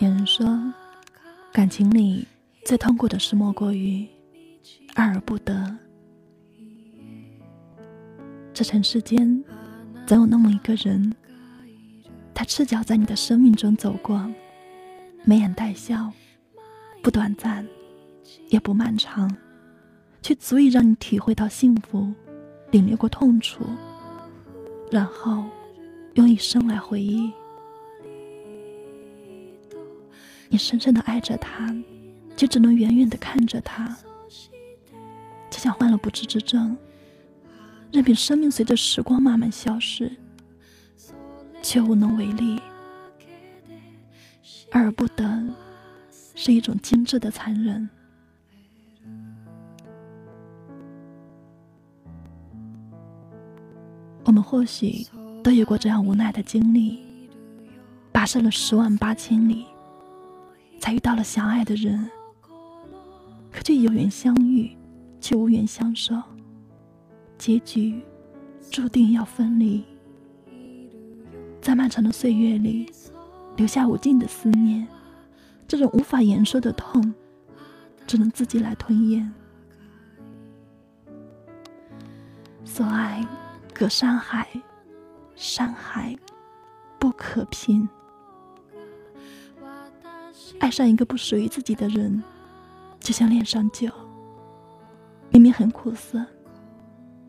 有人说，感情里最痛苦的事莫过于爱而不得。这尘世间，总有那么一个人，他赤脚在你的生命中走过，眉眼带笑，不短暂，也不漫长，却足以让你体会到幸福，领略过痛楚，然后用一生来回忆。你深深的爱着他，却只能远远的看着他，就像患了不治之症，任凭生命随着时光慢慢消逝，却无能为力。爱而不得，是一种精致的残忍。我们或许都有过这样无奈的经历，跋涉了十万八千里。才遇到了相爱的人，可却有缘相遇，却无缘相守，结局注定要分离。在漫长的岁月里，留下无尽的思念，这种无法言说的痛，只能自己来吞咽。所爱隔山海，山海不可平。爱上一个不属于自己的人，就像恋上酒，明明很苦涩，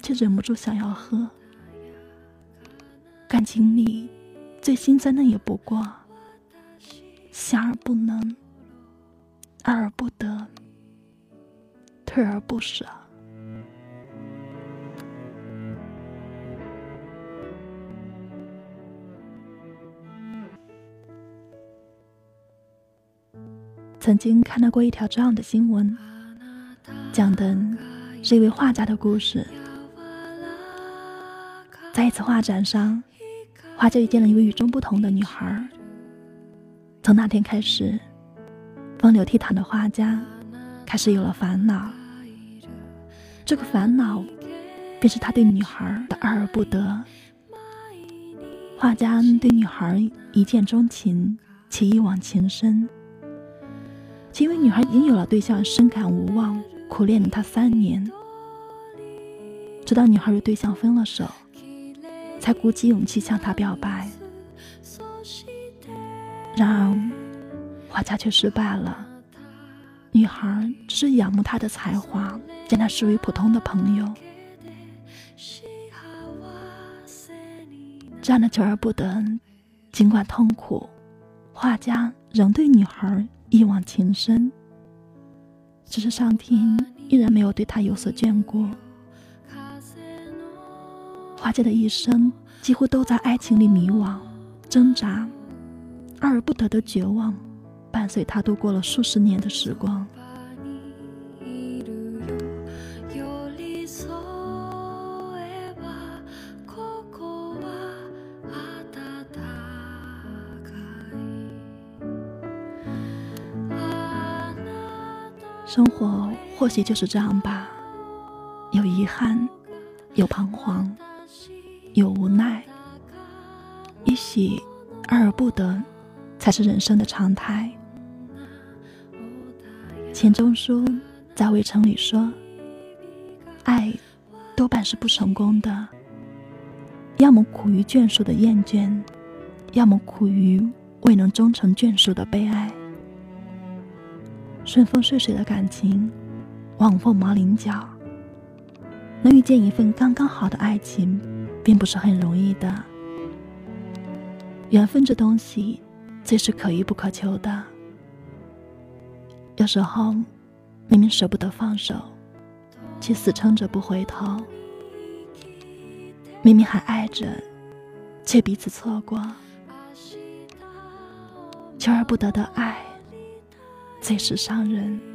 却忍不住想要喝。感情里最心酸的也不过，想而不能，爱而不得，退而不舍。曾经看到过一条这样的新闻，讲的是一位画家的故事。在一次画展上，画家遇见了一位与众不同的女孩。从那天开始，风流倜傥的画家开始有了烦恼。这个烦恼，便是他对女孩的爱而不得。画家对女孩一见钟情，且一往情深。因为女孩已经有了对象，深感无望，苦恋了他三年，直到女孩与对象分了手，才鼓起勇气向他表白。然而，画家却失败了。女孩只是仰慕他的才华，将他视为普通的朋友。这样的求而不得，尽管痛苦，画家仍对女孩。一往情深，只是上天依然没有对他有所眷顾。画家的一生几乎都在爱情里迷惘、挣扎，爱而不得的绝望，伴随她度过了数十年的时光。生活或许就是这样吧，有遗憾，有彷徨，有无奈。也许爱而不得，才是人生的常态。钱钟书在《围城》里说：“爱多半是不成功的，要么苦于眷属的厌倦，要么苦于未能终成眷属的悲哀。”顺风顺水的感情，往凤毛麟角。能遇见一份刚刚好的爱情，并不是很容易的。缘分这东西，最是可遇不可求的。有时候，明明舍不得放手，却死撑着不回头；明明还爱着，却彼此错过。求而不得的爱。最是伤人。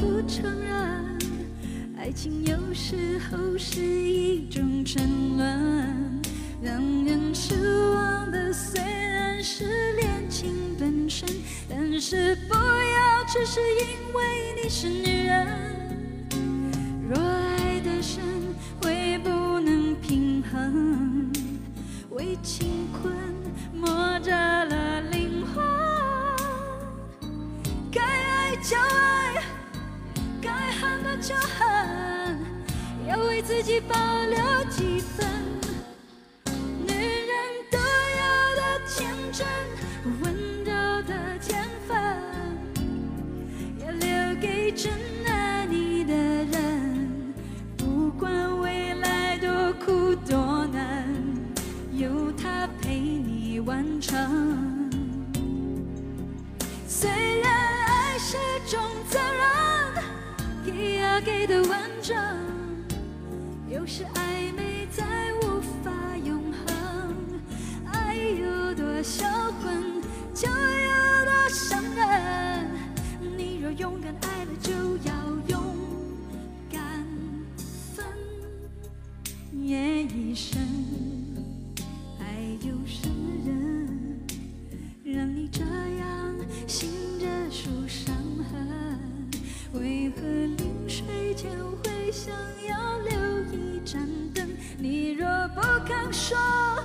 不承认爱情有时候是一种沉沦让人失望的虽然是恋情本身但是不要只是因为你是女人。若爱得深会不能平衡为情困就恨要为自己保留几分。是暧昧再无法永恒爱有多销魂就有多伤人你若勇敢爱了就要勇敢分夜已深还有什么人让你这样醒着数伤痕。为何临睡前会想要说。